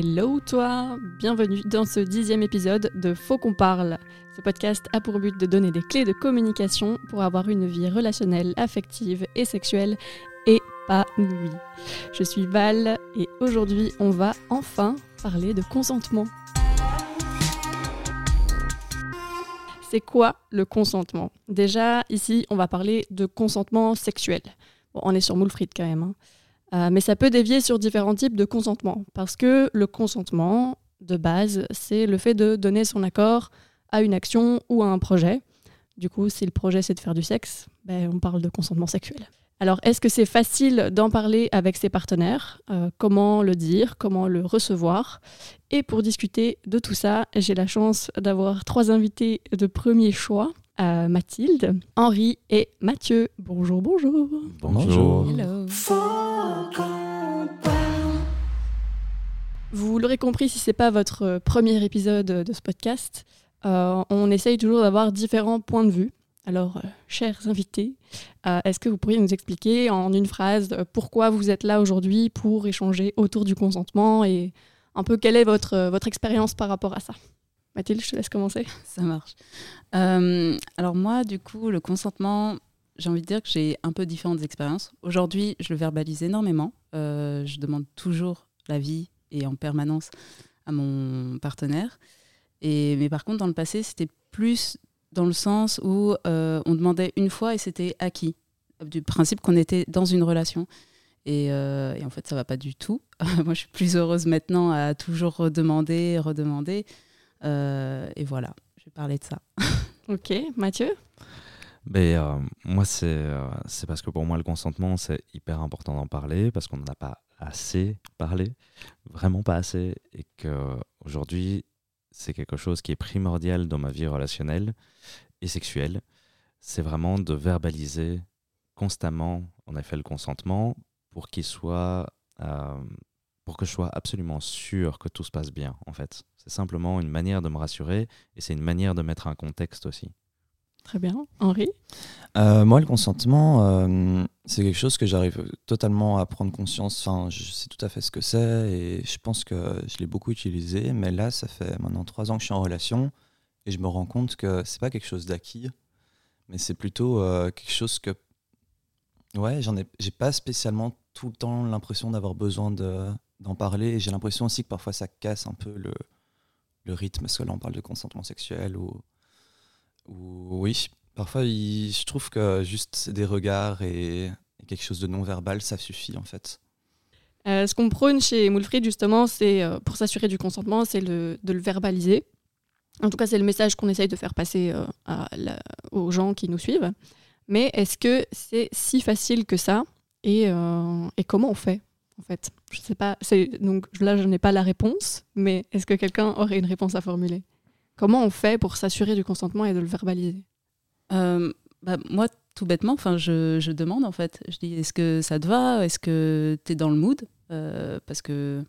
Hello toi, bienvenue dans ce dixième épisode de Faut qu'on parle. Ce podcast a pour but de donner des clés de communication pour avoir une vie relationnelle, affective et sexuelle épanouie. Je suis Val et aujourd'hui on va enfin parler de consentement. C'est quoi le consentement? Déjà ici on va parler de consentement sexuel. Bon, on est sur Moulfried quand même. Hein. Euh, mais ça peut dévier sur différents types de consentement. Parce que le consentement, de base, c'est le fait de donner son accord à une action ou à un projet. Du coup, si le projet c'est de faire du sexe, ben, on parle de consentement sexuel. Alors, est-ce que c'est facile d'en parler avec ses partenaires? Euh, Comment le dire? Comment le recevoir? Et pour discuter de tout ça, j'ai la chance d'avoir trois invités de premier choix. Euh, Mathilde, Henri et Mathieu. Bonjour, bonjour. Bonjour. Hello. Vous l'aurez compris si ce n'est pas votre euh, premier épisode de ce podcast, euh, on essaye toujours d'avoir différents points de vue. Alors, chers invités, est-ce que vous pourriez nous expliquer en une phrase pourquoi vous êtes là aujourd'hui pour échanger autour du consentement et un peu quelle est votre, votre expérience par rapport à ça? Mathilde, je te laisse commencer. Ça marche. Euh, alors moi, du coup, le consentement, j'ai envie de dire que j'ai un peu différentes expériences. Aujourd'hui, je le verbalise énormément. Euh, je demande toujours l'avis et en permanence à mon partenaire. Et, mais par contre, dans le passé, c'était plus dans le sens où euh, on demandait une fois et c'était acquis, du principe qu'on était dans une relation. Et, et, en fait, ça va pas du tout. Moi, je suis plus heureuse maintenant à toujours redemander, redemander. Euh, et voilà, je vais parler de ça. ok, Mathieu? Mais, ben, euh, moi, euh, c'est parce que pour moi, le consentement, c'est hyper important d'en parler parce qu'on n'en a pas assez parlé, vraiment pas assez, et qu'aujourd'hui, c'est quelque chose qui est primordial dans ma vie relationnelle et sexuelle. C'est vraiment de verbaliser constamment, en effet, le consentement pour qu'il soit, pour que je sois absolument sûr que tout se passe bien, en fait. C'est simplement une manière de me rassurer et c'est une manière de mettre un contexte aussi. Très bien. Henri? Euh, Moi, le consentement, euh, c'est quelque chose que j'arrive totalement à prendre conscience. Enfin, je sais tout à fait ce que c'est et je pense que je l'ai beaucoup utilisé. Mais là, ça fait maintenant trois ans que je suis en relation et je me rends compte que c'est pas quelque chose d'acquis, mais c'est plutôt euh, quelque chose que. Ouais, j'en ai, j'ai pas spécialement tout le temps l'impression d'avoir besoin de, d'en parler j'ai l'impression aussi que parfois ça casse un peu le, rythme, parce que là on parle de consentement sexuel ou, ou oui, parfois je trouve que juste des regards et, quelque chose de non verbal, ça suffit en fait. Euh, ce qu'on prône chez Moulfried justement, c'est euh, pour s'assurer du consentement, c'est de le verbaliser. En tout cas, c'est le message qu'on essaye de faire passer euh, aux gens qui nous suivent. Mais est-ce que c'est si facile que ça? Et, et comment on fait en fait? Je sais pas. Donc là, je n'ai pas la réponse, mais est-ce que quelqu'un aurait une réponse à formuler? Comment on fait pour s'assurer du consentement et de le verbaliser? Euh, bah, Moi, tout bêtement, enfin, je, je, demande en fait. Je dis est-ce que ça te va? Est-ce que tu es dans le mood? Euh, Parce que,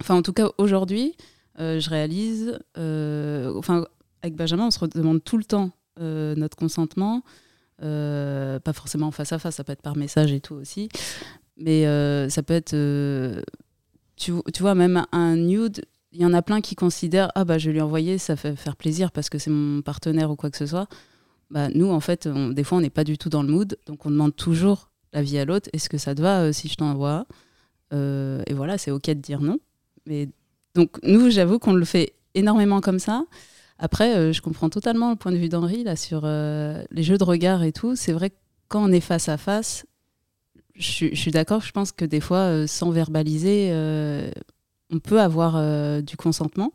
enfin, en tout cas, aujourd'hui, euh, je réalise, enfin, avec Benjamin, on se demande tout le temps notre consentement. pas forcément face à face, ça peut être par message et tout aussi. Mais euh, ça peut être. Euh, tu, tu, vois, même un nude, il y en a plein qui considèrent Ah, bah, je vais lui envoyer, ça fait faire plaisir parce que c'est mon partenaire ou quoi que ce soit. Bah, nous, en fait, des fois, on n'est pas du tout dans le mood. Donc, on demande toujours l'avis à l'autre Est-ce que ça te va euh, si je t'envoie Et voilà, c'est OK de dire non. Mais, donc, nous, j'avoue qu'on le fait énormément comme ça. Après, je comprends totalement le point de vue d'Henri là sur les jeux de regard et tout. C'est vrai que quand on est face à face, je, suis d'accord, je pense que des fois, euh, sans verbaliser, euh, on peut avoir euh, du consentement.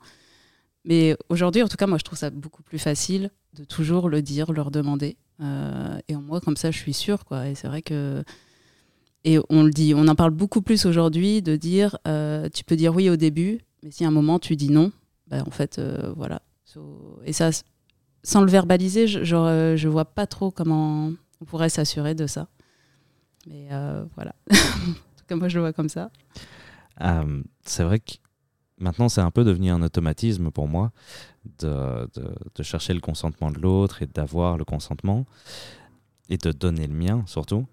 Mais aujourd'hui, en tout cas, moi, je trouve ça beaucoup plus facile de toujours le dire, leur demander. et en moi, comme ça, je suis sûre. Et c'est vrai que. Et on le dit, on en parle beaucoup plus aujourd'hui de dire tu peux dire oui au début, mais si à un moment tu dis non, bah, en fait, voilà. et ça, sans le verbaliser, je, je, je vois pas trop comment on pourrait s'assurer de ça. Mais euh, voilà. en tout cas, moi, je le vois comme ça. Euh, c'est vrai que maintenant, c'est un peu devenu un automatisme pour moi de, de, de chercher le consentement de l'autre et d'avoir le consentement et de donner le mien surtout.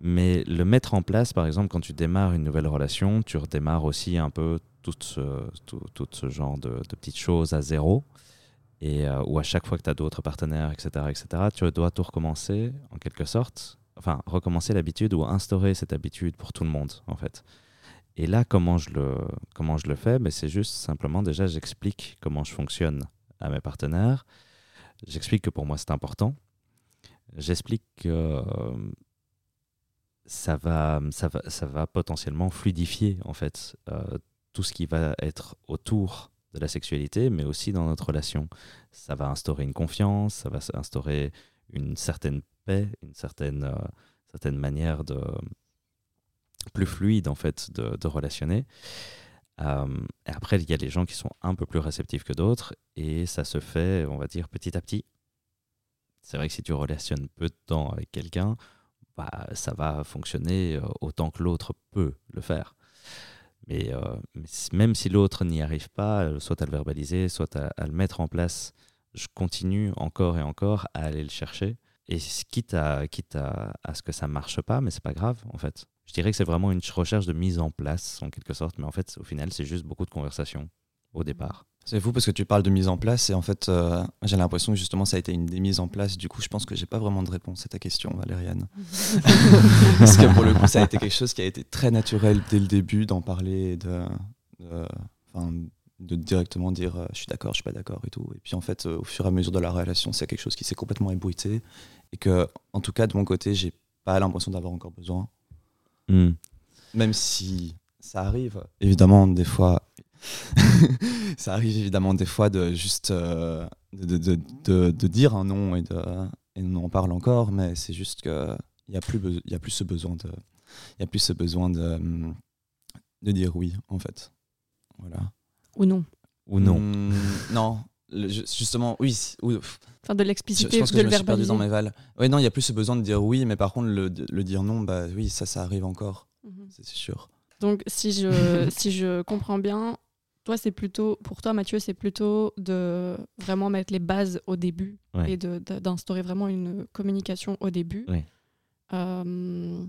Mais le mettre en place, par exemple, quand tu démarres une nouvelle relation, tu redémarres aussi un peu tout ce, tout, tout ce genre de, de petites choses à zéro et euh, où à chaque fois que tu as d'autres partenaires, etc., etc., tu dois tout recommencer en quelque sorte, enfin recommencer l'habitude ou instaurer cette habitude pour tout le monde en fait. Et là, comment je le, comment je le fais? Ben, C'est juste simplement déjà j'explique comment je fonctionne à mes partenaires, j'explique que pour moi c'est important, j'explique que euh, ça, va, ça, va, ça va potentiellement fluidifier en fait euh, tout ce qui va être autour de la sexualité, mais aussi dans notre relation. Ça va instaurer une confiance, ça va instaurer une certaine une certaine, euh, certaine manière de plus fluide en fait de, de relationner. Euh, et après, il y a les gens qui sont un peu plus réceptifs que d'autres, et ça se fait, on va dire, petit à petit. C'est vrai que si tu relationnes peu de temps avec quelqu'un, bah, ça va fonctionner euh, autant que l'autre peut le faire. Mais, même si l'autre n'y arrive pas, soit à le verbaliser, soit à, le mettre en place, je continue encore et encore à aller le chercher. Et quitte à, quitte à, à ce que ça ne marche pas, mais c'est pas grave en fait. Je dirais que c'est vraiment une recherche de mise en place en quelque sorte, mais en fait au final c'est juste beaucoup de conversations au départ. C'est fou parce que tu parles de mise en place et en fait, euh, j'ai l'impression que justement ça a été une des mises en place. Du coup, je pense que j'ai pas vraiment de réponse à ta question, Valériane. parce que pour le coup, ça a été quelque chose qui a été très naturel dès le début d'en parler, de, de, de, directement dire euh, je suis d'accord, je suis pas d'accord et tout. Et puis en fait, euh, au fur et à mesure de la relation, c'est quelque chose qui s'est complètement ébruité et que, en tout cas, de mon côté, j'ai pas l'impression d'avoir encore besoin. Hmm. Même si ça arrive, évidemment, des fois, ça arrive évidemment des fois de juste euh, de, de, de, de, dire un nom et, et on en parle encore, mais c'est juste qu'il n'y a, plus il y a plus ce besoin de, il a plus ce besoin de, de dire oui, en fait. Voilà. Ou non. Ou non. Mmh, non, justement, oui. Ou, enfin, de l'expliciter, de je le verbaliser. dans mes vales. Oui, non, il n'y a plus ce besoin de dire oui, mais par contre, le, le dire non, bah oui, ça, ça arrive encore. Mmh. C'est sûr. Donc, si je, si je comprends bien, toi, c'est plutôt, pour toi, Mathieu, c'est plutôt de vraiment mettre les bases au début et d'instaurer vraiment une communication au début. Euh,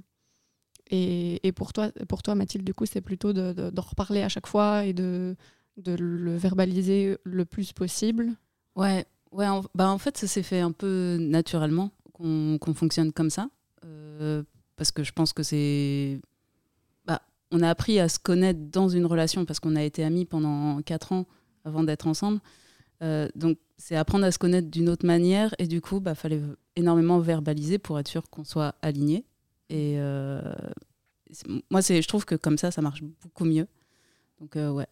et, et, pour, toi, pour toi, Mathilde, du coup, c'est plutôt de, de, reparler à chaque fois et de, de le verbaliser le plus possible. Ouais, ouais en, bah en fait, ça s'est fait un peu naturellement qu'on fonctionne comme ça. Euh, parce que je pense que c'est on a appris à se connaître dans une relation parce qu'on a été amis pendant quatre ans avant d'être ensemble. Euh, donc, c'est apprendre à se connaître d'une autre manière. Et du coup, il bah, fallait énormément verbaliser pour être sûr qu'on soit aligné. Et euh, moi, je trouve que comme ça, ça marche beaucoup mieux. Donc, euh, ouais,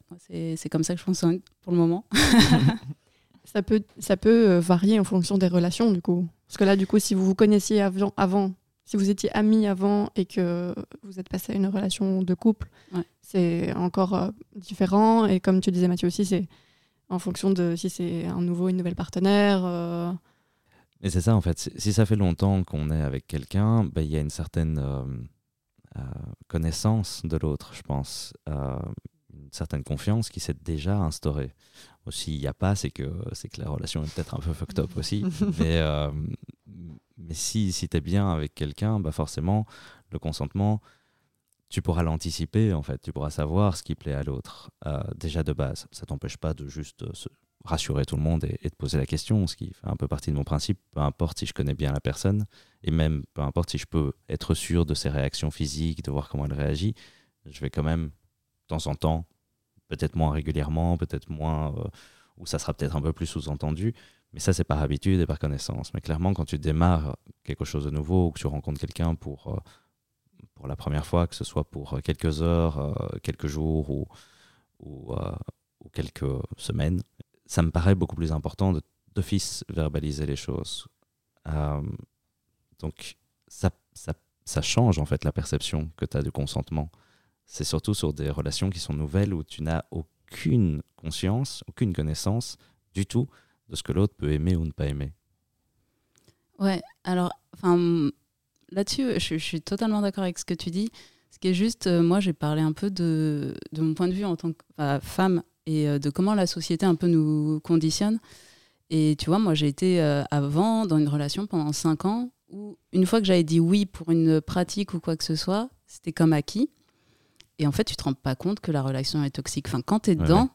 c'est comme ça que je fonctionne pour le moment. ça peut, ça peut varier en fonction des relations, du coup. Parce que là, du coup, si vous vous connaissiez avant, avant si vous étiez amis avant et que vous êtes passé à une relation de couple, c'est encore euh, différent. Et comme tu disais, Mathieu aussi, c'est en fonction de si c'est un nouveau, une nouvelle partenaire. Euh. Et c'est ça, en fait. Si ça fait longtemps qu'on est avec quelqu'un, bah, il y a une certaine euh, connaissance de l'autre, je pense. Certaine confiance qui s'est déjà instaurée. S'il n'y a pas, c'est que, que la relation est peut-être un peu fucked up aussi. mais, mais si, si tu es bien avec quelqu'un, bah forcément, le consentement, tu pourras l'anticiper, en fait. Tu pourras savoir ce qui plaît à l'autre, euh, déjà de base. Ça t'empêche pas de juste euh, se rassurer tout le monde et, de poser la question, ce qui fait un peu partie de mon principe. Peu importe si je connais bien la personne, et même peu importe si je peux être sûr de ses réactions physiques, de voir comment elle réagit, je vais quand même, de temps en temps, peut-être moins régulièrement, peut-être moins, euh, ou ça sera peut-être un peu plus sous-entendu, mais ça, c'est par habitude et par connaissance. Mais clairement, quand tu démarres quelque chose de nouveau ou que tu rencontres quelqu'un pour, euh, pour la première fois, que ce soit pour euh, quelques heures, euh, quelques jours ou, quelques semaines, ça me paraît beaucoup plus important d'office verbaliser les choses. donc, ça, ça, ça, change en fait la perception que tu as du consentement. C'est surtout sur des relations qui sont nouvelles où tu n'as aucune conscience, aucune connaissance du tout de ce que l'autre peut aimer ou ne pas aimer. Ouais, alors, là-dessus, je, suis totalement d'accord avec ce que tu dis. Ce qui est juste, euh, moi, j'ai parlé un peu de, de, mon point de vue en tant que femme et euh, de comment la société un peu nous conditionne. Et tu vois, moi, j'ai été euh, avant dans une relation pendant cinq ans où, une fois que j'avais dit oui pour une pratique ou quoi que ce soit, c'était comme acquis. Et en fait, tu te rends pas compte que la relation est toxique. Enfin, quand tu es dedans,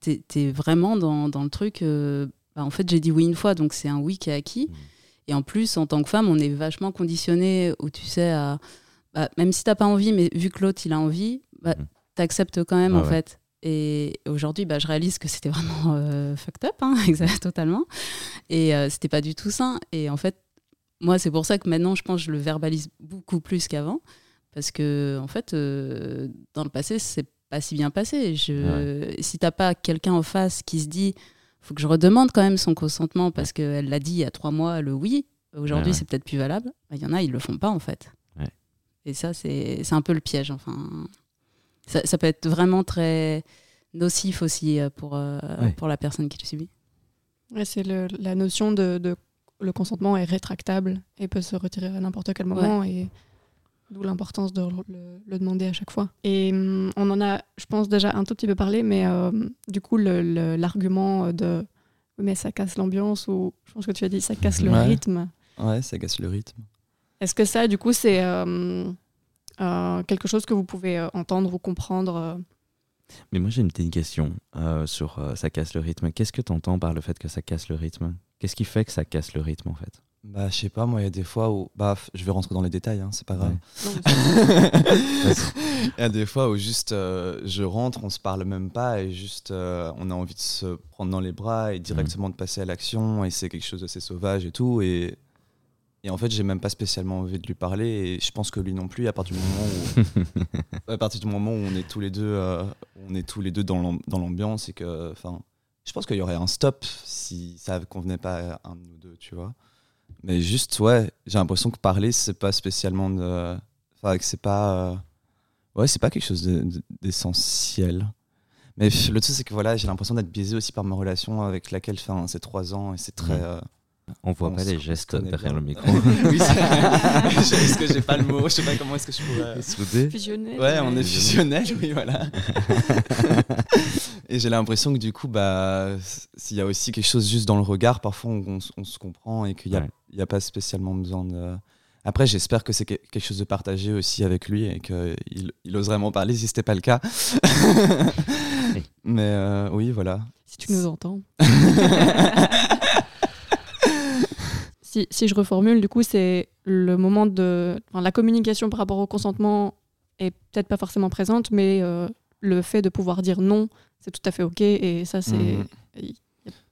tu es, vraiment dans, dans le truc. euh, bah, en fait, j'ai dit oui une fois, donc c'est un oui qui est acquis. Mm. Et en plus, en tant que femme, on est vachement conditionné où tu sais, à, bah, même si t'as pas envie, mais vu que l'autre il a envie, bah, Mhm. t'acceptes quand même en ouais. fait. Et aujourd'hui, bah, je réalise que c'était vraiment euh, fucked up, hein, totalement. Et euh, c'était pas du tout sain. Et en fait, moi, c'est pour ça que maintenant, je pense que je le verbalise beaucoup plus qu'avant. Parce que, en fait, euh, dans le passé, c'est pas si bien passé. Je... Si t'as pas quelqu'un en face qui se dit, faut que je redemande quand même son consentement parce qu'elle l'a dit il y a trois mois, le oui, aujourd'hui Ouais, ouais. c'est peut-être plus valable. Bah, Il y en a, ils le font pas en fait. Ouais. Et ça, c'est c'est un peu le piège. Enfin, ça, ça peut être vraiment très nocif aussi euh, pour, euh, Ouais. pour la personne qui le subit. Ouais, c'est la notion de, de- le consentement est rétractable et peut se retirer à n'importe quel moment et d'où l'importance de le, le demander à chaque fois. Et hum, on en a, je pense déjà un tout petit peu parlé, mais euh, du coup l'argument de mais ça casse l'ambiance ou je pense que tu as dit ça casse le Ouais. rythme. Ouais, ça casse le rythme. Est-ce que ça, du coup, c'est euh, euh, quelque chose que vous pouvez entendre ou comprendre Mais moi j'ai une petite question sur ça casse le rythme. Qu'est-ce que tu entends par le fait que ça casse le rythme? Qu'est-ce qui fait que ça casse le rythme en fait? Bah, je sais pas, moi, il y a des fois où. Bah, je vais rentrer dans les détails, hein, c'est pas grave. Il y a des fois où juste euh, je rentre, on se parle même pas et juste euh, on a envie de se prendre dans les bras et directement de passer à l'action et c'est quelque chose d'assez sauvage et tout. Et, et en fait, j'ai même pas spécialement envie de lui parler et je pense que lui non plus à partir du moment où, à partir du moment où on est tous les deux, euh, on est tous les deux dans l'am- dans l'ambiance et que. Enfin, je pense qu'il y aurait un stop si ça convenait pas à un de nous deux, tu vois. Mais juste, ouais, j'ai l'impression que parler, c'est pas spécialement de. Enfin, que c'est pas. euh, Ouais, c'est pas quelque chose de- de- d'essentiel. Mais pff, le truc, c'est que voilà, j'ai l'impression d'être biaisé aussi par ma relation avec laquelle, enfin, c'est trois ans et c'est très. Euh, On voit on pas les gestes derrière bien. le micro. oui, c'est- est-ce que j'ai pas le mot Je sais pas comment est-ce que je pourrais. Soudé fusionnel. Ouais, on est fusionnel, oui, voilà. et j'ai l'impression que du coup, bah, s'il y a aussi quelque chose juste dans le regard, parfois on, on s- on se comprend et qu'il n'y a, Ouais. Il y a pas spécialement besoin de. Après, j'espère que c'est que- quelque chose de partagé aussi avec lui et qu'il il oserait m'en parler si c'était pas le cas. Mais euh, oui, voilà. Si tu nous entends. si, si je reformule, du coup, c'est le moment de. enfin, la communication par rapport au consentement est peut-être pas forcément présente, mais euh, le fait de pouvoir dire non, c'est tout à fait OK. Et ça, c'est. Mhm.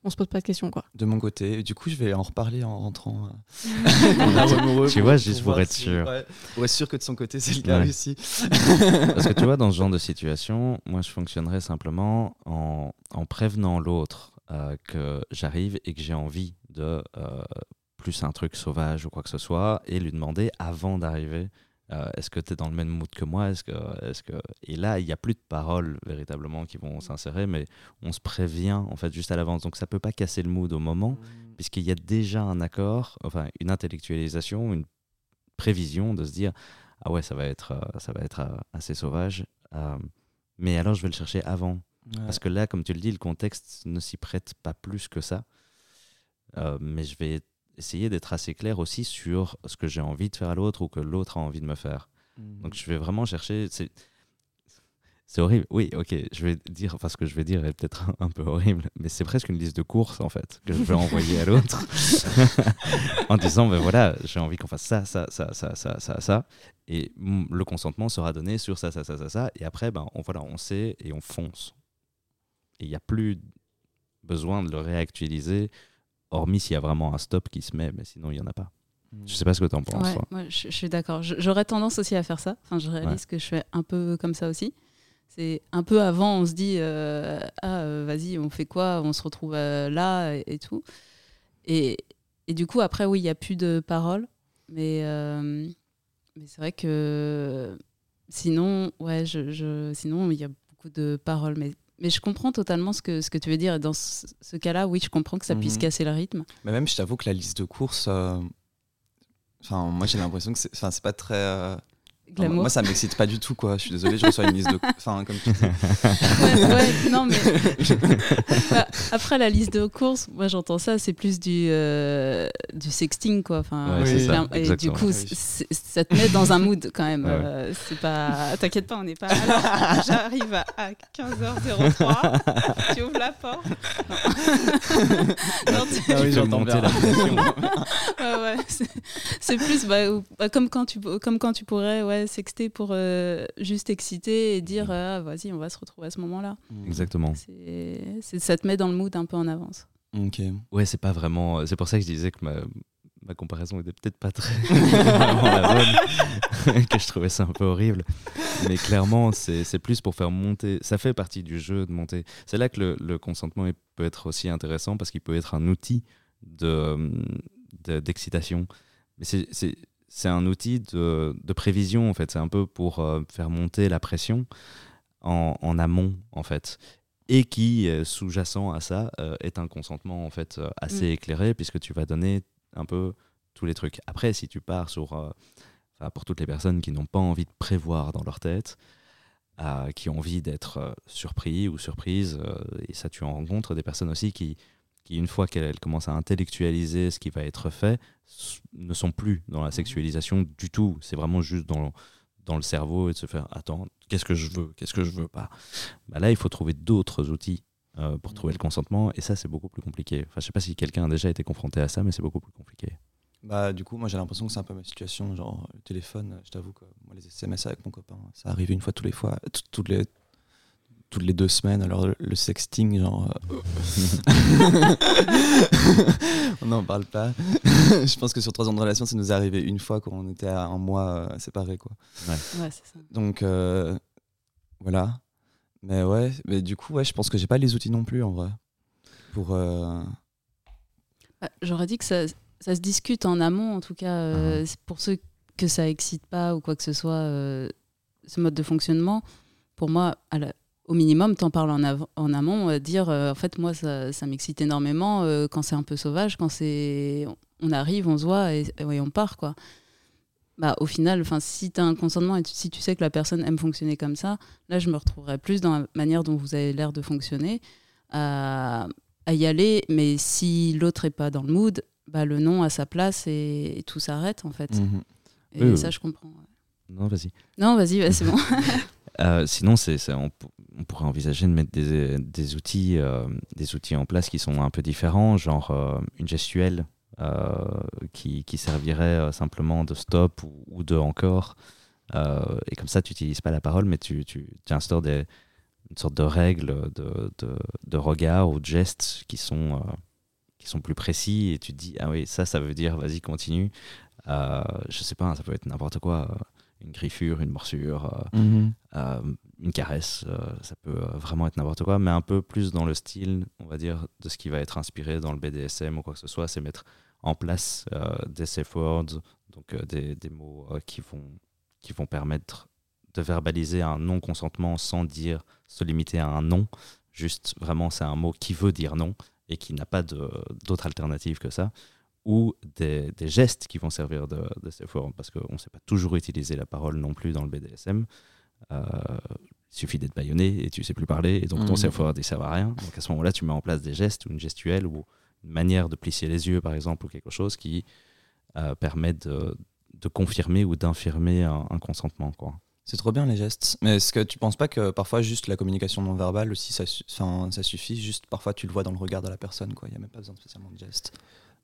On se pose pas de questions, quoi. De mon côté, du coup, je vais en reparler en rentrant. euh, amoureux Tu pour- vois, juste pour être si- sûr. ouais, pour être sûr que de son côté, c'est le cas Ouais. aussi. Parce que tu vois, dans ce genre de situation, moi je fonctionnerais simplement en, en prévenant l'autre euh, que j'arrive et que j'ai envie de euh, plus un truc sauvage ou quoi que ce soit et lui demander avant d'arriver euh, est-ce que tu es dans le même mood que moi? Est-ce que, est que... Et là, il n'y a plus de paroles véritablement qui vont s'insérer, mais on se prévient en fait juste à l'avance. Donc ça peut pas casser le mood au moment, puisqu'il y a déjà un accord, enfin une intellectualisation, une prévision de se dire ah ouais ça va être euh, ça va être euh, assez sauvage euh, mais alors je vais le chercher avant parce que là comme tu le dis le contexte ne s'y prête pas plus que ça. Euh, mais je vais essayer d'être assez clair aussi sur ce que j'ai envie de faire à l'autre ou que l'autre a envie de me faire donc je vais vraiment chercher c'est horrible. Oui, ok, je vais dire, enfin ce que je vais dire est peut-être un, un peu horrible, mais c'est presque une liste de courses en fait que je vais envoyer à l'autre en disant, ben voilà, j'ai envie qu'on fasse ça, ça, ça, ça, ça, ça, ça, et le consentement sera donné sur ça, ça, ça, ça, ça, et après, ben on, voilà, on sait et on fonce. Et il n'y a plus besoin de le réactualiser, hormis s'il y a vraiment un stop qui se met, mais sinon il n'y en a pas. Je sais pas ce que tu en penses. Ouais, moi, je, je suis d'accord. J'aurais tendance aussi à faire ça. Enfin, je réalise que je fais un peu comme ça aussi. C'est un peu avant, on se dit euh, ah euh, vas-y, on fait quoi? On se retrouve euh, là et, et tout. Et, et du coup après oui, il y a plus de paroles, mais euh, mais c'est vrai que sinon ouais, je, je- sinon il y a beaucoup de paroles, mais mais je comprends totalement ce que ce que tu veux dire. Dans ce, ce cas-là, oui, je comprends que ça puisse Mhm. casser le rythme. Mais même, je t'avoue que la liste de courses, euh, enfin, moi j'ai l'impression que c'est, pas très. Glamour. Moi, ça m'excite pas du tout, quoi. Je suis désolé, je reçois une liste de. Enfin, comme tu dis. Ouais, ouais, non, mais. Bah, après, la liste de courses, moi, j'entends ça, c'est plus du, euh, du sexting, quoi. Enfin, Ouais, ça, et du coup, Oui. c'est- ça te met dans un mood quand même. Ouais. Euh, c'est pas. T'inquiète pas, on n'est pas. Alors, j'arrive à, à 15h03, tu ouvres la porte. Non. Non, tu- Ah oui, j'entends bien. la. Ouais, ouais, c'est- plus bah, bah, comme, quand tu, comme quand tu pourrais ouais, sexter pour euh, juste exciter et dire ah, vas-y, on va se retrouver à ce moment-là. Exactement. C'est, ça te met dans le mood un peu en avance. Ok. Ouais, c'est pas vraiment. C'est pour ça que je disais que ma, ma comparaison était peut-être pas très la bonne, que je trouvais ça un peu horrible. Mais clairement, c'est c'est plus pour faire monter. Ça fait partie du jeu de monter. C'est là que le, le consentement peut être aussi intéressant parce qu'il peut être un outil de de- d'excitation. Mais c'est- c'est un outil de, de prévision en fait. C'est un peu pour euh, faire monter la pression en, en amont en fait et qui, euh, sous-jacent à ça, euh, est un consentement en fait assez Mm. éclairé puisque tu vas donner un peu tous les trucs. Après, si tu pars sur, pour toutes les personnes qui n'ont pas envie de prévoir dans leur tête, qui ont envie d'être surpris ou surprises, euh, et ça tu en rencontres des personnes aussi qui, qui une fois qu'elles commencent à intellectualiser ce qui va être fait, ne sont plus dans la sexualisation du tout. C'est vraiment juste dans, dans le cerveau et de se faire attends, qu'est-ce que je veux, qu'est-ce que je veux pas? Bah là, il faut trouver d'autres outils euh, pour trouver le consentement, et ça, c'est beaucoup plus compliqué. Enfin, je sais pas si quelqu'un a déjà été confronté à ça, mais c'est beaucoup plus compliqué. Bah, du coup, moi j'ai l'impression que c'est un peu ma situation. Genre, le téléphone, je t'avoue que moi, les SMS avec mon copain, ça arrive une fois tous les fois, tout- toutes les, toutes les deux semaines. Alors, le, le sexting, genre. euh, on n'en parle pas. je pense que sur trois ans de relation, ça nous est arrivé une fois quand on était à un mois euh, séparés, quoi. Ouais, c'est ça. Donc, euh, voilà. Mais ouais, mais du coup, ouais, je pense que j'ai pas les outils non plus, en vrai. Pour. euh, Bah, J'aurais dit que ça, ça se discute en amont, en tout cas, euh, c'est pour ceux que ça excite pas ou quoi que ce soit, euh, ce mode de fonctionnement. Pour moi, à la- au minimum, t'en parles en, av- en amont, euh, dire euh, en fait, moi, ça, ça m'excite énormément euh, quand c'est un peu sauvage, quand c'est. On arrive, on se voit et, et on part, quoi. Bah, au final, enfin, si tu as un consentement et tu- si tu sais que la personne aime fonctionner comme ça, là, je me retrouverais plus dans la manière dont vous avez l'air de fonctionner, à, à y aller. Mais si l'autre est pas dans le mood, bah, le non à sa place et, et tout s'arrête, en fait. mhm. Et Oui, oui, ça, oui. je comprends. ouais. Non, vas-y. Non, vas-y, c'est bon. Euh, sinon, c'est, c'est- on, on pourrait envisager de mettre des, des outils, euh, des outils en place qui sont un peu différents, genre euh, une gestuelle euh, qui, qui servirait simplement de stop ou, ou de encore. Et comme ça, tu n'utilises pas la parole, mais tu, tu, tu instaures des, une sorte de règles de, de, de regard ou de gestes qui sont, qui sont plus précis. Et tu te dis, ah oui, ça, ça veut dire, vas-y, continue. Je sais pas, ça peut être n'importe quoi. Une griffure, une morsure. euh, euh, une caresse, euh, ça peut euh, vraiment être n'importe quoi, mais un peu plus dans le style, on va dire, de ce qui va être inspiré dans le BDSM ou quoi que ce soit, c'est mettre en place euh, des safe words, donc des, mots qui, vont, qui vont permettre de verbaliser un non-consentement sans dire, se limiter à un non, juste vraiment c'est un mot qui veut dire non et qui n'a pas d'autre alternative que ça, ou des, gestes qui vont servir de, de safe word, parce qu'on ne sait pas toujours utiliser la parole non plus dans le BDSM. Euh, il suffit d'être baïonné et tu sais plus parler, et donc ton Mhm. word ne sert à rien. Donc à ce moment-là, tu mets en place des gestes ou une gestuelle ou une manière de plisser les yeux, par exemple, ou quelque chose qui euh, permet de, de confirmer ou d'infirmer un, un consentement. Quoi. C'est trop bien les gestes. Mais est-ce que tu penses pas que parfois juste la communication non verbale aussi ça, suffit? Juste parfois tu le vois dans le regard de la personne, quoi. Il n'y a même pas besoin spécialement de gestes.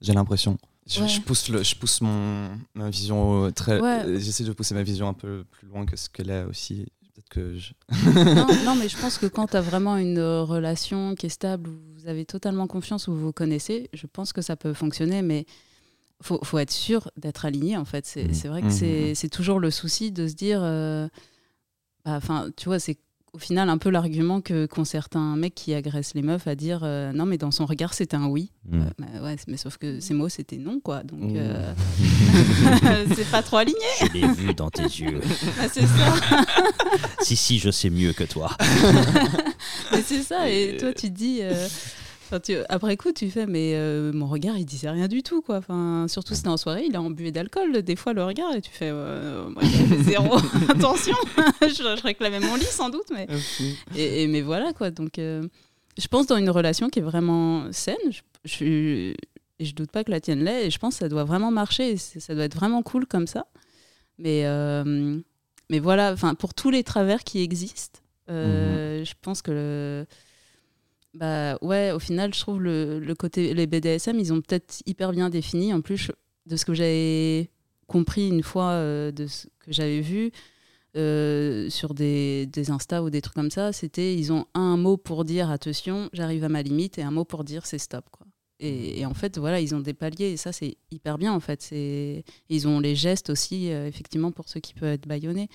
J'ai l'impression. Je, Ouais. je pousse, le, je pousse mon, ma vision très. Ouais. J'essaie de pousser ma vision un peu plus loin que ce qu'elle est aussi. Peut-être que je. non, non, mais je pense que quand tu as vraiment une euh, relation qui est stable, où vous avez totalement confiance, où vous vous connaissez, je pense que ça peut fonctionner, mais faut, faut être sûr d'être aligné, en fait. C'est c'est vrai que c'est c'est toujours le souci de se dire... euh, bah, Enfin, tu vois, c'est au final un peu l'argument que qu'ont certains mecs qui agressent les meufs à dire euh, non mais dans son regard c'était un oui Mm. Euh, bah ouais mais sauf que ces mots c'était non quoi donc euh, c'est pas trop aligné Je l'ai vu dans tes yeux. Bah, c'est ça si, si, je sais mieux que toi. Mais c'est ça, et Et- toi tu te dis, euh, après coup, tu fais, mais euh, mon regard, il disait rien du tout, quoi. Enfin, surtout c'était en soirée, il a embué d'alcool, des fois le regard, et tu fais, euh, moi, zéro attention, je, réclamais mon lit sans doute, mais, et, mais voilà, quoi. Donc, euh, je pense dans une relation qui est vraiment saine, je, je, et je doute pas que la tienne l'est, et je pense que ça doit vraiment marcher, ça doit être vraiment cool comme ça. Mais, mais voilà, enfin, pour tous les travers qui existent, mhm. je pense que le bah ouais, au final, je trouve le, le côté les BDSM, ils ont peut-être hyper bien défini. En plus, de ce que j'avais compris une fois euh, de ce que j'avais vu euh, sur des, des Insta ou des trucs comme ça, c'était ils ont un mot pour dire attention, j'arrive à ma limite et un mot pour dire c'est stop quoi. Et, et, en fait, voilà, ils ont des paliers et ça c'est hyper bien en fait. Ils ont les gestes aussi euh, effectivement pour ceux qui peuvent être baïonnés.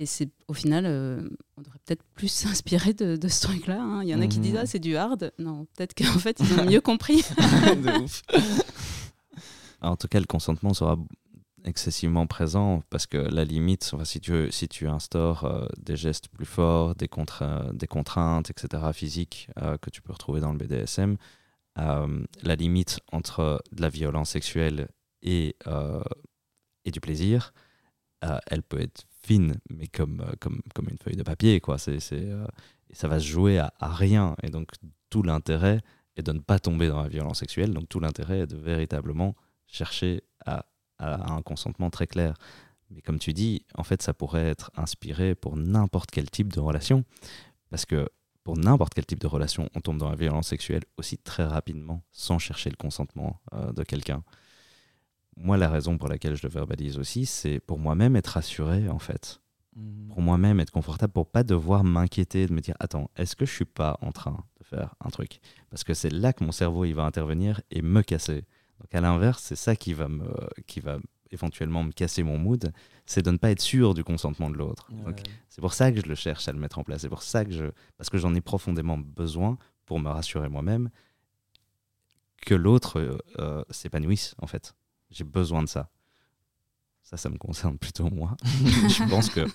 Et c'est au final, euh, on devrait peut-être plus s'inspirer de, ce truc-là. Hein. Il y en a qui disent mhm. ah c'est du hard. Non, peut-être qu'en fait ils ont mieux compris. en tout cas, le consentement sera excessivement présent parce que la limite, si tu si tu instaures euh, des gestes plus forts, des, des contraintes, etc. physiques euh, que tu peux retrouver dans le BDSM, la limite entre de la violence sexuelle et et du plaisir, elle peut être fine, mais comme, euh, comme, comme une feuille de papier. Quoi. C'est, euh, ça va se jouer à, rien. Et donc, tout l'intérêt est de ne pas tomber dans la violence sexuelle. Donc, tout l'intérêt est de véritablement chercher à, un consentement très clair. Mais comme tu dis, en fait, ça pourrait être inspiré pour n'importe quel type de relation. Parce que pour n'importe quel type de relation, on tombe dans la violence sexuelle aussi très rapidement, sans chercher le consentement euh, de quelqu'un moi, la raison pour laquelle je le verbalise aussi, c'est pour moi-même être rassuré, en fait. Mhm. Pour moi-même être confortable, pour pas devoir m'inquiéter, de me dire, attends, est-ce que je suis pas en train de faire un truc? Parce que c'est là que mon cerveau, il va intervenir et me casser. Donc à l'inverse, c'est ça qui va, me, qui va éventuellement me casser mon mood, c'est de ne pas être sûr du consentement de l'autre. C'est pour ça que je le cherche à le mettre en place. C'est pour ça que je, parce que j'en ai profondément besoin pour me rassurer moi-même que l'autre euh, euh, s'épanouisse en fait. J'ai besoin de ça. Ça, ça me concerne plutôt moi. je pense que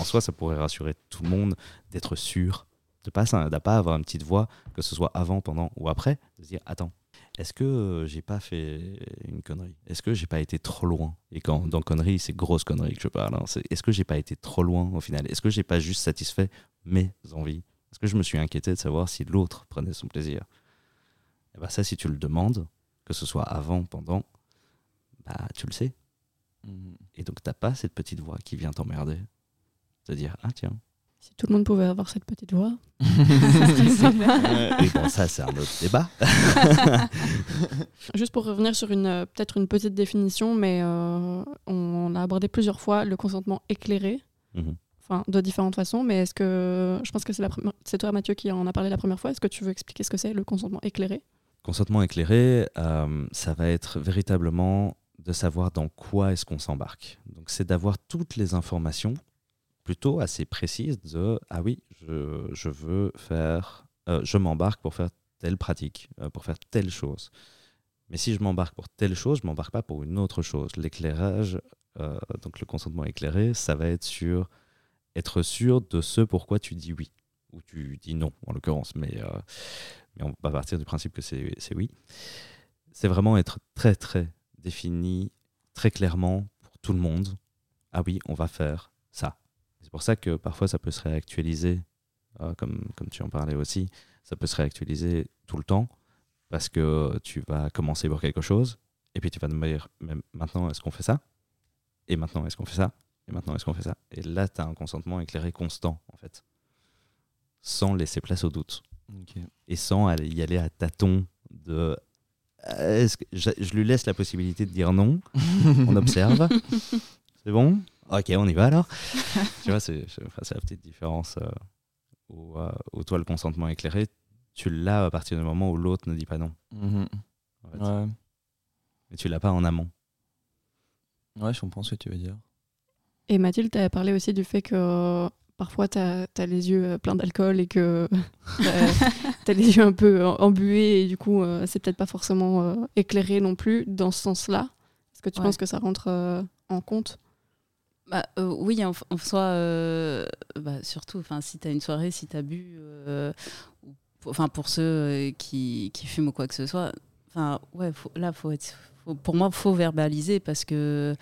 en soi, ça pourrait rassurer tout le monde d'être sûr, de pas de pas avoir une petite voix, que ce soit avant, pendant ou après, de se dire attends, est-ce que j'ai pas fait une connerie? Est-ce que j'ai pas été trop loin? Et quand dans connerie, c'est grosse connerie que je parle. Hein. Est-ce que j'ai pas été trop loin au final? Est-ce que j'ai pas juste satisfait mes envies? Est-ce que je me suis inquiété de savoir si l'autre prenait son plaisir? Et eh ben ça, si tu le demandes, que ce soit avant, pendant, bah, tu le sais. Mhm. Et donc, t'as pas cette petite voix qui vient t'emmerder. Te dire, ah tiens. Si tout le monde pouvait avoir cette petite voix, Et bon, ça, c'est un autre débat. Juste pour revenir sur une euh, peut-être une petite définition, mais euh, on, a abordé plusieurs fois le consentement éclairé. Mhm. Enfin, de différentes façons, mais est-ce que je pense que c'est, toi Mathieu qui en a parlé la première fois. Est-ce que tu veux expliquer ce que c'est le consentement éclairé? Consentement éclairé, euh, ça va être véritablement de savoir dans quoi est-ce qu'on s'embarque. Donc c'est d'avoir toutes les informations plutôt assez précises de ah oui, je, je veux faire, euh, je m'embarque pour faire telle pratique, euh, pour faire telle chose. Mais si je m'embarque pour telle chose, je m'embarque pas pour une autre chose. L'éclairage, euh, donc le consentement éclairé, ça va être sur être sûr de ce pourquoi tu dis oui ou tu dis non en l'occurrence, mais, mais on va partir du principe que c'est oui. C'est vraiment être très très défini très clairement pour tout le monde. Ah oui, on va faire ça. C'est pour ça que parfois ça peut se réactualiser, euh, comme, comme tu en parlais aussi, ça peut se réactualiser tout le temps parce que tu vas commencer pour quelque chose et puis tu vas te dire maintenant est-ce qu'on fait ça? Et maintenant est-ce qu'on fait ça? Et maintenant est-ce qu'on fait ça? Et là, tu as un consentement éclairé constant en fait, sans laisser place au doute. Et sans y aller à tâtons de euh, que je, lui laisse la possibilité de dire non. on observe. C'est bon? Ok, on y va alors. tu vois, c'est la petite différence euh, où, euh, où, toi, le consentement éclairé, tu l'as à partir du moment où l'autre ne dit pas non. Mhm. ouais. Mais tu l'as pas en amont. Ouais, je comprends ce que tu veux dire. Et Mathilde, tu as parlé aussi du fait que parfois tu as, les yeux euh, pleins d'alcool et que tu as les yeux un peu embués et du coup euh, c'est peut-être pas forcément euh, éclairé non plus dans ce sens-là. Est-ce que tu penses que ça rentre en compte? Bah, Oui, en, en soi, bah, surtout si tu as une soirée, si tu as bu, enfin pour ceux qui, qui, fument ou quoi que ce soit, ouais, faut, là faut être, pour moi faut verbaliser parce que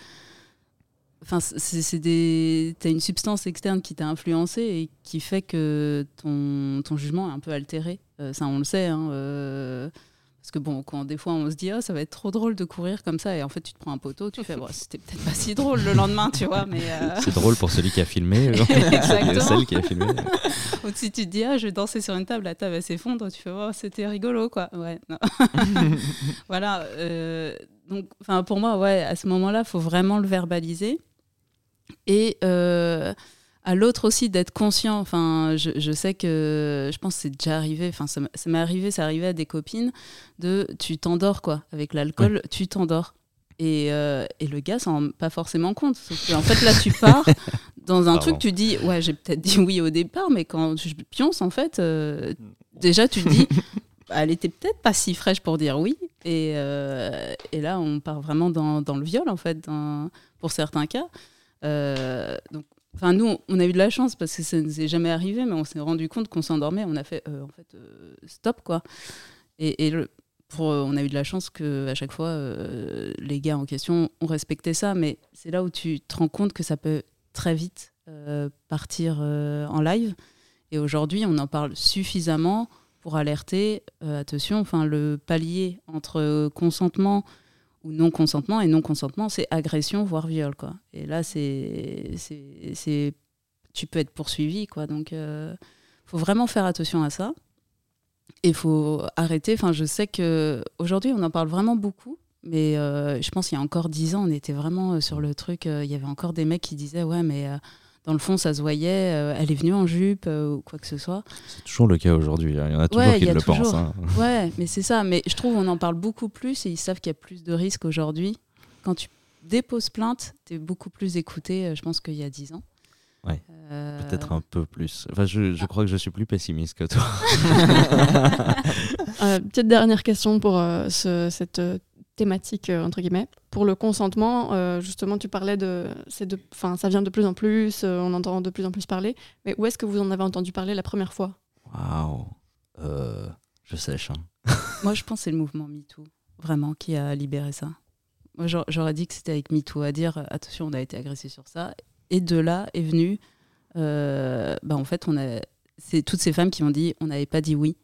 Enfin, c'est des, t'as une substance externe qui t'a influencé et qui fait que ton, ton jugement est un peu altéré. ça, on le sait. Hein, parce que bon, quand des fois on se dit, oh, ça va être trop drôle de courir comme ça, et en fait tu te prends un poteau, tu fais, bon, c'était peut-être pas si drôle le lendemain, tu vois. mais euh, C'est drôle pour celui qui a filmé, Exactement. celle qui a filmé. Ou si tu te dis, ah, je vais danser sur une table, la table va s'effondre, tu fais, oh, c'était rigolo, quoi. Ouais, voilà. Euh, donc, pour moi, ouais, à ce moment-là, il faut vraiment le verbaliser. Et. Euh, à l'autre aussi d'être conscient. Enfin, je, je, sais que je pense que c'est déjà arrivé. Enfin, ça m'est arrivé, ça arrivait à des copines de tu t'endors quoi avec l'alcool, tu t'endors. Et, euh, et, le gars s'en rend pas forcément compte. en fait, là, tu pars dans un truc, tu dis, ouais, j'ai peut-être dit oui au départ, mais quand je pionce, en fait, euh, déjà, tu dis, elle était peut-être pas si fraîche pour dire oui. Et, euh, et là, on part vraiment dans, dans, le viol, en fait, pour certains cas. Donc, Enfin, nous, on a eu de la chance parce que ça ne nous est jamais arrivé, mais on s'est rendu compte qu'on s'endormait. On a fait, euh, en fait, euh, stop, quoi. Et, pour, euh, on a eu de la chance qu'à chaque fois, les gars en question ont respecté ça. Mais c'est là où tu te rends compte que ça peut très vite partir en live. Et aujourd'hui, on en parle suffisamment pour alerter. attention, enfin, le palier entre consentement ou non consentement. Et non consentement, c'est agression, voire viol. Quoi. Et là, c'est, c'est, tu peux être poursuivi. Quoi. Donc, il euh, faut vraiment faire attention à ça. Et il faut arrêter. Enfin, je sais qu'aujourd'hui, on en parle vraiment beaucoup. Mais euh, je pense qu'il y a encore dix ans, on était vraiment euh, sur le truc. Il y avait encore des mecs qui disaient Ouais, mais dans le fond, ça se voyait, euh, elle est venue en jupe euh, ou quoi que ce soit. C'est toujours le cas aujourd'hui. Hein. Il y en a toujours qui le pensent. Hein. Ouais, mais c'est ça. Mais je trouve qu'on en parle beaucoup plus et ils savent qu'il y a plus de risques aujourd'hui. Quand tu déposes plainte, tu es beaucoup plus écouté, euh, je pense, qu'il y a 10 ans. Ouais. Peut-être un peu plus. Enfin, je, je, crois que je suis plus pessimiste que toi. petite dernière question pour ce, cette thématique, euh, entre guillemets. Pour le consentement, euh, justement, tu parlais de, de ça vient de plus en plus, euh, on entend de plus en plus parler. Mais où est-ce que vous en avez entendu parler la première fois? Waouh Je sèche. Hein. Moi, je pense que c'est le mouvement MeToo, vraiment, qui a libéré ça. Moi, j'aurais dit que c'était avec MeToo, à dire, attention, on a été agressé sur ça. Et de là est venu, bah, en fait, on a, c'est toutes ces femmes qui ont dit, on n'avait pas dit oui.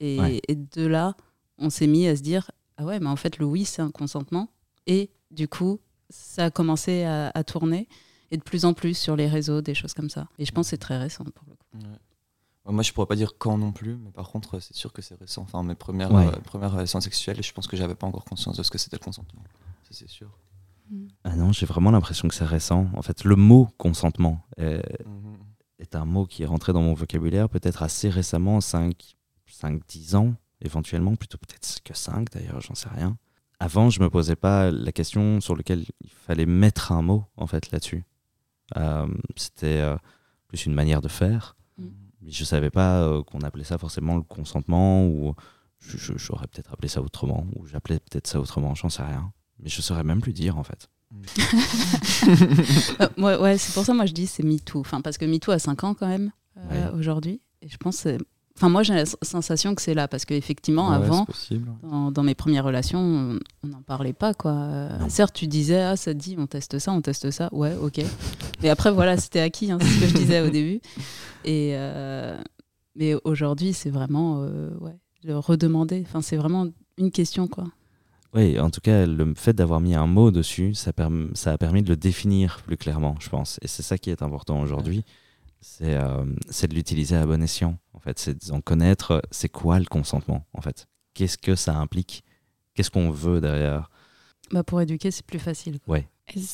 Et, et de là, on s'est mis à se dire, ah ouais, mais en fait, le oui, c'est un consentement. Et du coup, ça a commencé à, tourner et de plus en plus sur les réseaux, des choses comme ça. Et je pense que c'est très récent pour le coup. Moi, je pourrais pas dire quand non plus, mais par contre, c'est sûr que c'est récent. Enfin, mes premières, euh, premières relations sexuelles, je pense que j'avais pas encore conscience de ce que c'était le consentement. c'est sûr. Mm. Ah non, j'ai vraiment l'impression que c'est récent. En fait, le mot consentement est, mhm. est, un mot qui est rentré dans mon vocabulaire peut-être assez récemment, 5-10 ans éventuellement, plutôt peut-être que 5 d'ailleurs, j'en sais rien. Avant, je me posais pas la question sur laquelle il fallait mettre un mot en fait là-dessus. Euh, c'était euh, plus une manière de faire. Mm. Mais je savais pas euh, qu'on appelait ça forcément le consentement ou j'aurais peut-être appelé ça autrement ou j'appelais peut-être ça autrement, j'en sais rien. Mais je saurais même plus dire en fait. ouais, ouais c'est pour ça moi je dis c'est MeToo. Enfin, parce que MeToo a 5 ans quand même aujourd'hui. Et je pense que Enfin, moi, j'ai la sensation que c'est là, parce qu'effectivement, avant, dans, mes premières relations, on n'en parlait pas. quoi. Certes, tu disais, ah, ça te dit, on teste ça, on teste ça. Ouais, ok. Mais après, voilà, c'était acquis, hein, c'est ce que je disais au début. Et, euh, mais aujourd'hui, c'est vraiment euh, ouais, le redemander. Enfin, c'est vraiment une question, quoi. Oui, en tout cas, le fait d'avoir mis un mot dessus, ça, ça, a permis de le définir plus clairement, je pense. Et c'est ça qui est important aujourd'hui. Euh, c'est de l'utiliser à bon escient. En fait, c'est d'en connaître euh, c'est quoi le consentement. En fait, qu'est-ce que ça implique? Qu'est-ce qu'on veut derrière? Bah Pour éduquer, c'est plus facile. Ouais.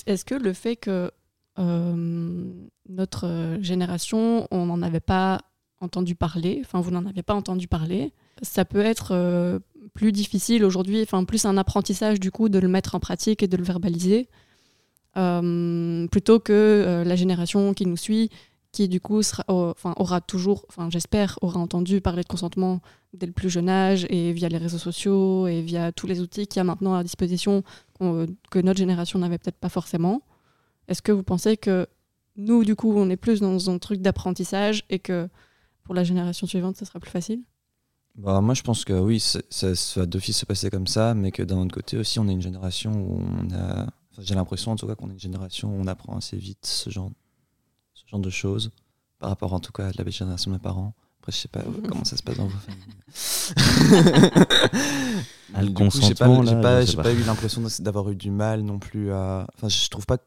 Est-ce que le fait que euh, notre génération, on n'en avait pas entendu parler, enfin vous n'en avez pas entendu parler, ça peut être plus difficile aujourd'hui, enfin plus un apprentissage du coup de le mettre en pratique et de le verbaliser, plutôt que la génération qui nous suit qui du coup aura toujours, enfin, j'espère, aura entendu parler de consentement dès le plus jeune âge et via les réseaux sociaux et via tous les outils qu'il y a maintenant à disposition que notre génération n'avait peut-être pas forcément. Est-ce que vous pensez que nous, du coup, on est plus dans un truc d'apprentissage et que pour la génération suivante, ce sera plus facile? Bah, moi, je pense que oui, ça, ça d'office se passer comme ça, mais que d'un autre côté aussi, on est une génération où on a. J'ai l'impression en tout cas qu'on est une génération où on apprend assez vite ce genre, ce genre de choses, par rapport en tout cas à la génération de mes parents. Après, je sais pas euh, comment ça se passe dans vos familles. Ah, le j'ai pas, consentement, j'ai pas, je sais j'ai pas. pas eu l'impression d'avoir eu du mal non plus à. Enfin, je trouve pas.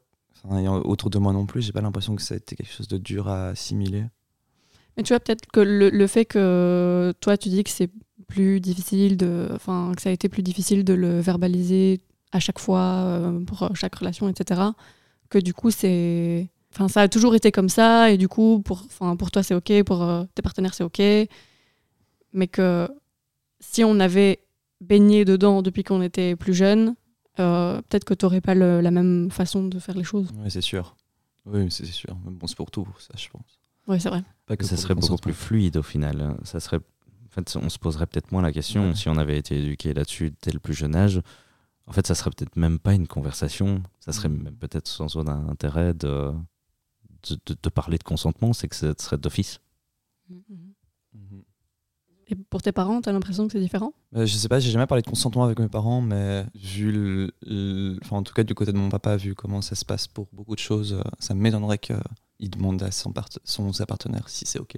Enfin, autour de moi non plus, j'ai pas l'impression que ça a été quelque chose de dur à assimiler. Mais tu vois, peut-être que le, le fait que toi, tu dis que c'est plus difficile de. Enfin, que ça a été plus difficile de le verbaliser à chaque fois, euh, pour chaque relation, etc. Que du coup, c'est. Enfin, ça a toujours été comme ça, et du coup, pour, enfin, pour toi, c'est OK, pour euh, tes partenaires, c'est OK. Mais que si on avait baigné dedans depuis qu'on était plus jeune, euh, peut-être que tu n'aurais pas le- la même façon de faire les choses. Oui, c'est sûr. Oui, c'est sûr. Mais bon, c'est pour tout, ça, je pense. Oui, c'est vrai. Pas que ça serait beaucoup plus fluide au final. Ça serait, en fait, on se poserait peut-être moins la question Ouais. si on avait été éduqué là-dessus dès le plus jeune âge. En fait, ça serait peut-être même pas une conversation. Ça serait Mm. même peut-être sans aucun intérêt de, de, de- de parler de consentement. C'est que ça serait d'office. Mhm. Et pour tes parents, tu as l'impression que c'est différent? Euh, je sais pas, j'ai jamais parlé de consentement avec mes parents, mais vu le, le- enfin, en tout cas du côté de mon papa, vu comment ça se passe pour beaucoup de choses, euh, ça m'étonnerait qu'il demande à son, part- son sa partenaire si c'est ok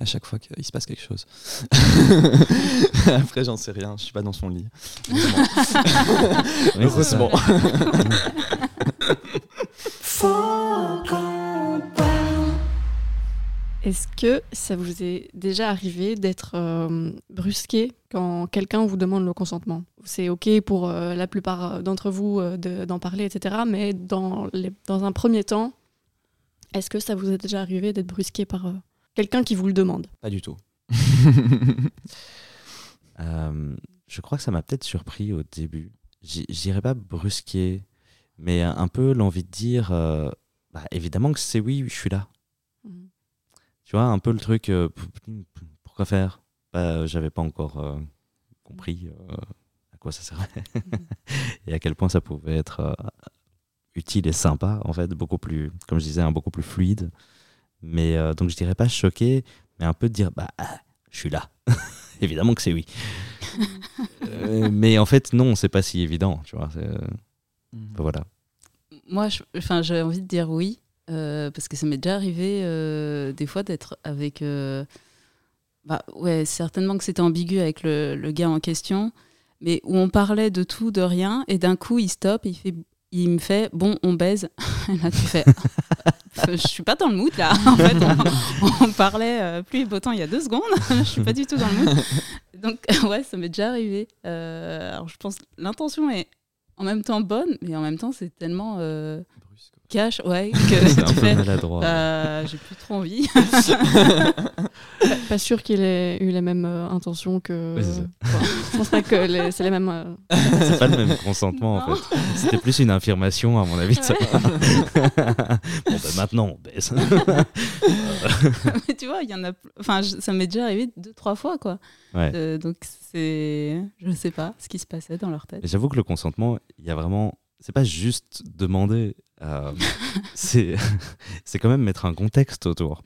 à chaque fois qu'il se passe quelque chose. Après, j'en sais rien, je suis pas dans son lit. C'est. Heureusement. Est-ce que ça vous est déjà arrivé d'être euh, brusqué quand quelqu'un vous demande le consentement? C'est OK pour euh, la plupart d'entre vous euh, de- d'en parler, etc. Mais dans, les- dans un premier temps, est-ce que ça vous est déjà arrivé d'être brusqué par euh, quelqu'un qui vous le demande? Pas du tout. Euh, je crois que ça m'a peut-être surpris au début. Dirais pas brusqué, mais un peu l'envie de dire euh, bah, évidemment que c'est oui, je suis là. Tu vois, un peu le truc euh, pourquoi faire? Bah, J'avais pas encore euh, compris euh, à quoi ça servait et à quel point ça pouvait être euh, utile et sympa, en fait, beaucoup plus, comme je disais, un beaucoup plus fluide. Mais euh, donc je dirais pas choqué, mais un peu de dire bah, ah, je suis là. évidemment que c'est oui. Euh, mais en fait, non, c'est pas si évident, tu vois. enfin, voilà. Moi, j'ai envie de dire oui, parce que ça m'est déjà arrivé euh, des fois d'être avec. euh, bah, ouais, certainement que c'était ambigu avec le, gars en question, mais où on parlait de tout, de rien, et d'un coup, il stoppe, il, fait, il me fait Bon, on baise. Et là, tu fais Je suis pas dans le mood là. En fait, on, parlait euh, plus beau temps il y a deux secondes. je suis pas du tout dans le mood. Donc, ouais, ça m'est déjà arrivé. Euh, je pense l'intention est en même temps bonne, mais en même temps, c'est tellement euh, Cash, ouais, C'est que un tu peu fais. maladroit. euh, J'ai plus trop envie. pas, sûr qu'il ait eu les mêmes euh, intentions que. Oui, c'est ça. Enfin, je pense pas que les- c'est les mêmes. euh, C'est pas le même consentement en Non. fait. C'était plus une affirmation à mon avis. de ça. bon ben maintenant on baisse. mais tu vois, il y en a. Enfin, je- ça m'est déjà arrivé deux, trois fois, quoi. Ouais. Euh, donc, c'est. Je sais pas ce qui se passait dans leur tête. Mais J'avoue que le consentement, il y a vraiment. C'est pas juste demander. Euh, c'est c'est quand même mettre un contexte autour.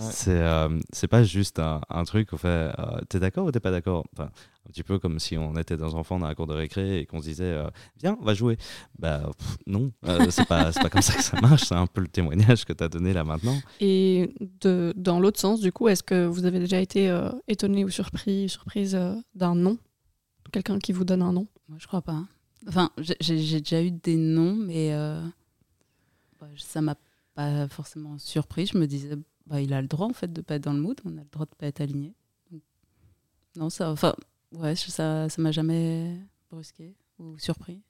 C'est euh, c'est pas juste un, un truc où fait euh, t'es d'accord ou t'es pas d'accord? Enfin, Un petit peu comme si on était des enfants dans la cour de récré et qu'on se disait euh, viens, on va jouer. Bah pff, non, euh, c'est pas, c'est pas comme ça que ça marche. C'est un peu le témoignage que t'as donné là maintenant. Et de, dans l'autre sens, du coup, est-ce que vous avez déjà été euh, étonné ou surpris, surprise euh, d'un nom? Quelqu'un qui vous donne un nom? Moi, je crois pas. Enfin, j'ai- déjà eu des noms, mais euh, bah, ça m'a pas forcément surpris. Je me disais, bah, il a le droit en fait de pas être dans le mood, on a le droit de pas être aligné. Donc, non, ça, enfin, ouais, ça, ça m'a jamais brusqué ou surpris.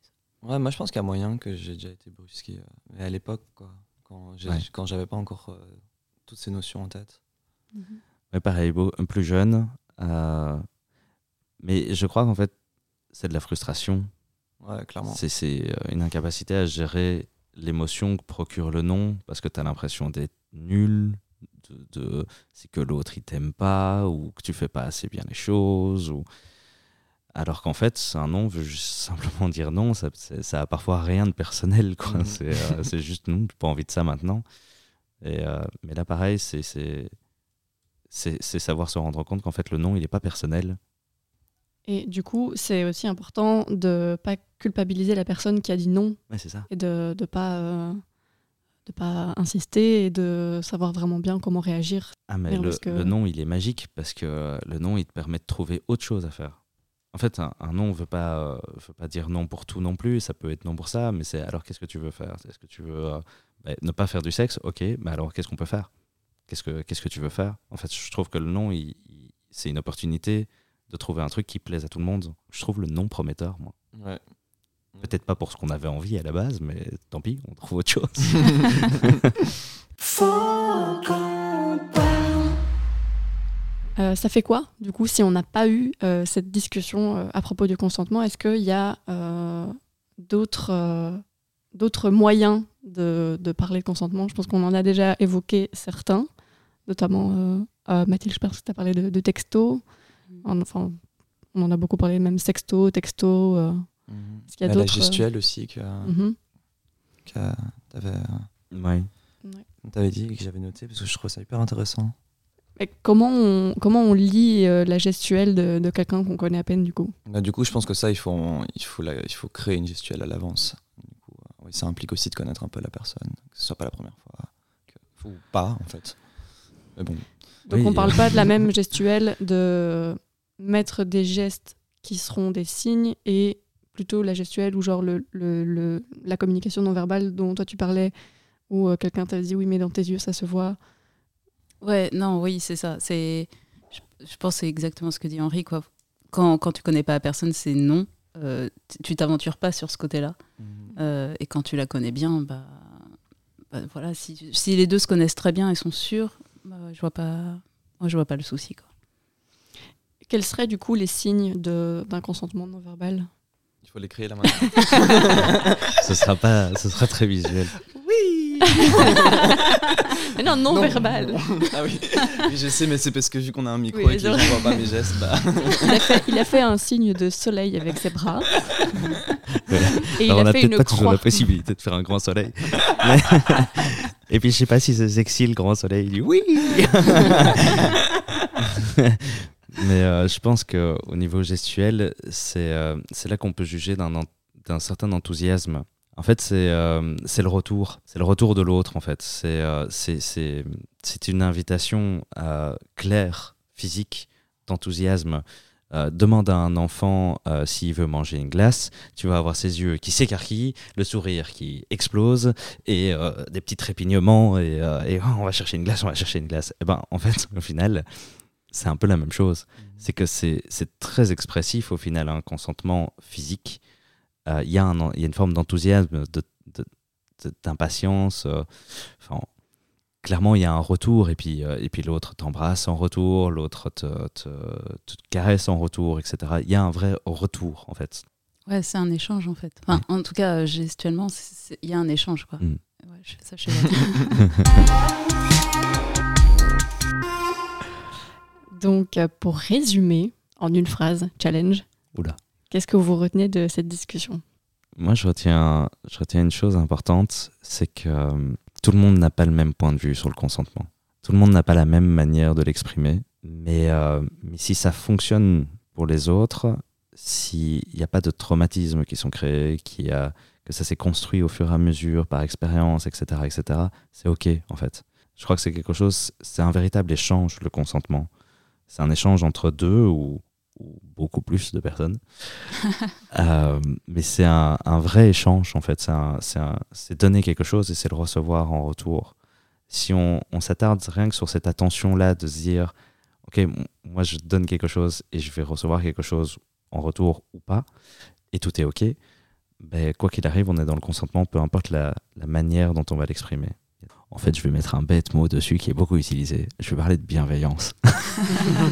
Ouais, moi je pense qu'il y a moyen que j'ai déjà été brusqué. euh, Mais à l'époque, quoi, quand j'ai- Ouais. quand j'avais pas encore euh, toutes ces notions en tête. Ouais, pareil, beau- plus jeune. euh, mais je crois qu'en fait, c'est de la frustration. Ouais, clairement. C'est c'est, une incapacité à gérer l'émotion que procure le non parce que tu as l'impression d'être nul, de, de- c'est que l'autre il t'aime pas ou que tu fais pas assez bien les choses. Ou... Alors qu'en fait, un non veut juste simplement dire non. Ça, a parfois rien de personnel. quoi. Mhm. C'est euh, c'est juste non, j'ai pas envie de ça maintenant. Et, euh, mais là, pareil, c'est c'est- savoir se rendre compte qu'en fait, le non, il est pas personnel Et du coup, c'est aussi important de pas culpabiliser la personne qui a dit non Ouais, c'est ça. et de ne pas, euh, de pas insister et de savoir vraiment bien comment réagir. Ah, mais le, que- le nom, il est magique parce que le nom, il te permet de trouver autre chose à faire. En fait, un, un non ne veut pas, euh, veut pas dire non pour tout non plus. Ça peut être non pour ça, mais c'est alors qu'est-ce que tu veux faire? Est-ce que tu veux euh, bah, ne pas faire du sexe? Ok, mais alors qu'est-ce qu'on peut faire? Qu'est-ce que qu'est-ce que tu veux faire? En fait, je trouve que le non, c'est une opportunité de trouver un truc qui plaise à tout le monde. Je trouve le non prometteur, moi. Ouais. Peut-être pas pour ce qu'on avait envie à la base, mais tant pis, on trouve autre chose. Euh, ça fait quoi, du coup, si on n'a pas eu euh, cette discussion euh, à propos du consentement? Est-ce qu'il y a euh, d'autres euh, d'autres moyens de, de parler de consentement? Je pense qu'on en a déjà évoqué certains, notamment euh, euh, Mathilde, je pense que tu as parlé de, de texto. En- Enfin, on en a beaucoup parlé, même sexto, texto. euh. Est-ce qu'il y a la euh, gestuelle aussi que, mhm. que t'avais, euh, Ouais. t'avais dit et que j'avais noté parce que je trouve ça hyper intéressant. Et comment, on, comment on lit euh, la gestuelle de, de quelqu'un qu'on connaît à peine, du coup? Bah, du coup, je pense que ça, il faut, il faut, la- il faut créer une gestuelle à l'avance. Du coup, euh, oui, ça implique aussi de connaître un peu la personne, que ce soit pas la première fois, que, ou pas en fait. Mais bon, Donc Oui, on parle euh. pas de la même gestuelle de mettre des gestes qui seront des signes et plutôt la gestuelle ou genre le, le- le- la communication non verbale dont toi tu parlais où euh, quelqu'un t'a dit oui mais dans tes yeux ça se voit. Ouais, non, oui, c'est ça. C'est, je, je pense que c'est exactement ce que dit Henri. Quoi. Quand, quand tu connais pas la personne, c'est non. Euh, tu t'aventures pas sur ce côté-là. Euh, et quand tu la connais bien, bah, bah, voilà, si, si les deux se connaissent très bien et sont sûrs, je vois pas, moi je vois pas le souci. Quoi. Quels seraient du coup les signes de- d'un consentement non verbal? Il faut les créer là maintenant. ce sera pas, ce sera très visuel. oui Mais non, non, verbal. ah oui. Oui, je sais, mais c'est parce que vu qu'on a un micro Oui, et que gens voient pas mes gestes, bah. Il a, fait, il a fait un signe de soleil avec ses bras. Et il Alors, on a a fait peut-être une pas toujours la possibilité de faire un grand soleil. Mais- Et puis je sais pas si c'est sexy le grand soleil. Il dit oui. Mais euh, je pense que au niveau gestuel, c'est euh, là qu'on peut juger d'un en- certain enthousiasme. En fait, c'est euh, le retour, c'est le retour de l'autre. En fait, c'est euh, une invitation euh, claire, physique, d'enthousiasme. Euh, demande à un enfant euh, s'il veut manger une glace, tu vas avoir ses yeux qui s'écarquillent, le sourire qui explose et euh, des petits trépignements et, et, Oh, on va chercher une glace, on va chercher une glace. Et ben en fait, au final, c'est un peu la même chose. C'est que c'est très expressif au final, un consentement physique. Il y, a un- il y a une forme d'enthousiasme, de- de- de- d'impatience. enfin, clairement, il y a un retour et puis, euh, et puis l'autre t'embrasse en retour, l'autre te, te, te caresse en retour, etc. Il y a un vrai retour en fait. Ouais, c'est un échange en fait. Enfin, en tout cas, gestuellement, il y a un échange. Quoi. Mm. Ouais, je fais ça chez. Donc, euh, pour résumer, en une phrase, challenge, Oula. qu'est-ce que vous retenez de cette discussion? Moi, je retiens, je retiens une chose importante, c'est que euh, tout le monde n'a pas le même point de vue sur le consentement. Tout le monde n'a pas la même manière de l'exprimer. Mais, euh, mais si ça fonctionne pour les autres, s'il n'y a pas de traumatismes qui sont créés, qu'il y a, que ça s'est construit au fur et à mesure, par expérience, etc., etc., c'est OK, en fait. Je crois que c'est quelque chose, c'est un véritable échange, le consentement. C'est un échange entre deux ou, ou beaucoup plus de personnes. Euh, mais c'est un, vrai échange, en fait. C'est donner quelque chose et c'est le recevoir en retour. Si on, s'attarde rien que sur cette attention-là de se dire, OK, moi je donne quelque chose et je vais recevoir quelque chose en retour ou pas, et tout est OK, ben, quoi qu'il arrive, on est dans le consentement, peu importe la manière dont on va l'exprimer. En fait, je vais mettre un bête mot dessus qui est beaucoup utilisé. Je vais parler de bienveillance.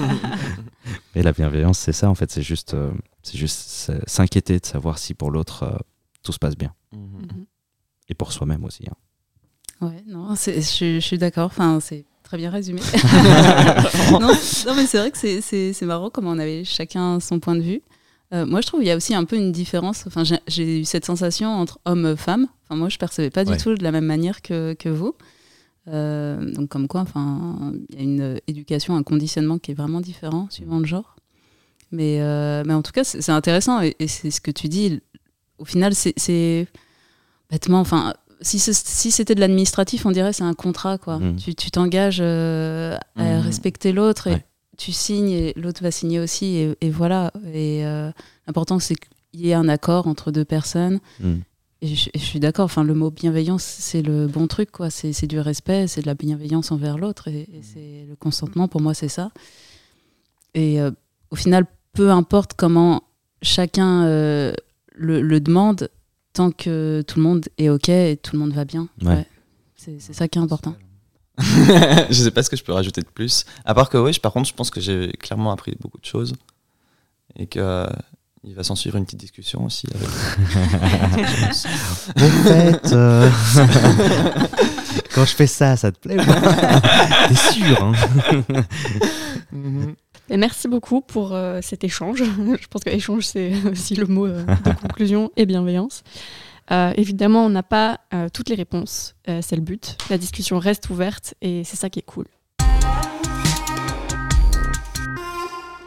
Mais la bienveillance, c'est ça, en fait, c'est juste, euh, c'est juste s'inquiéter de savoir si pour l'autre euh, tout se passe bien. Mhm. Et pour soi-même aussi. hein. Ouais, non, c'est- je, je suis d'accord. Enfin, c'est très bien résumé. non, non, mais c'est vrai que c'est- marrant comment on avait chacun son point de vue. Euh, moi, je trouve qu'il y a aussi un peu une différence. Enfin, j'ai- j'ai eu cette sensation entre homme et femme. Enfin, moi, je percevais pas du Ouais. tout de la même manière que, que vous. Euh, donc, comme quoi, enfin, il y a une éducation, un conditionnement qui est vraiment différent suivant le genre. Mais, euh, mais en tout cas, c'est intéressant et, et c'est ce que tu dis. Au final, c'est- bêtement. Enfin, si c'était de l'administratif, on dirait c'est un contrat. quoi. Mhm. Tu tu t'engages euh, à Mhm. respecter l'autre et Ouais. tu signes et l'autre va signer aussi. Et, et voilà. Et euh, l'important, c'est qu'il y ait un accord entre deux personnes. Mm. Et je, suis d'accord, enfin, le mot bienveillance, c'est le bon truc, quoi. C'est du respect, c'est de la bienveillance envers l'autre. Et, et c'est le consentement, pour moi, c'est ça. Et euh, au final, peu importe comment chacun euh, le, le demande, tant que tout le monde est OK et tout le monde va bien. Ouais. C'est c'est ça qui est important. je sais pas ce que je peux rajouter de plus. À part que oui, je- par contre, je pense que j'ai clairement appris beaucoup de choses et que il va s'en suivre une petite discussion aussi. Avec... Au fait, euh, quand je fais ça, ça te plaît T'es sûr hein? Et merci beaucoup pour euh, cet échange. Je pense que échange, c'est aussi le mot euh, de conclusion et bienveillance. Euh, évidemment, on n'a pas euh, toutes les réponses, euh, c'est le but. La discussion reste ouverte et c'est ça qui est cool.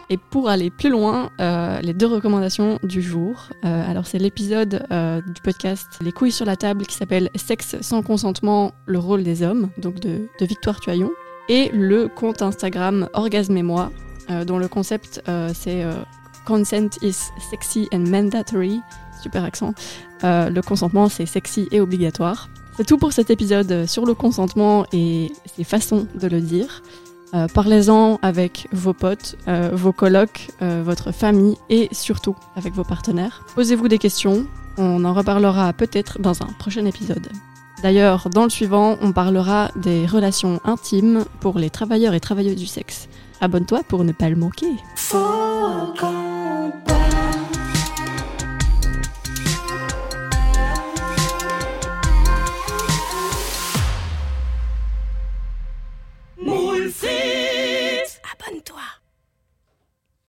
Et pour aller plus loin, euh, les deux recommandations du jour. Euh, alors, c'est l'épisode euh, du podcast Les couilles sur la table qui s'appelle Sexe sans consentement, le rôle des hommes, donc de, Victoire Tuaillon. Et le compte Instagram Orgasme et moi, dont le concept c'est Consent is sexy and mandatory. Super accent. Le consentement c'est sexy et obligatoire. C'est tout pour cet épisode sur le consentement et ses façons de le dire. Euh, Parlez-en avec vos potes, euh, vos colocs, euh, votre famille et surtout avec vos partenaires. Posez-vous des questions, on en reparlera peut-être dans un prochain épisode. D'ailleurs, dans le suivant, on parlera des relations intimes pour les travailleurs et travailleuses du sexe. Abonne-toi pour ne pas le manquer.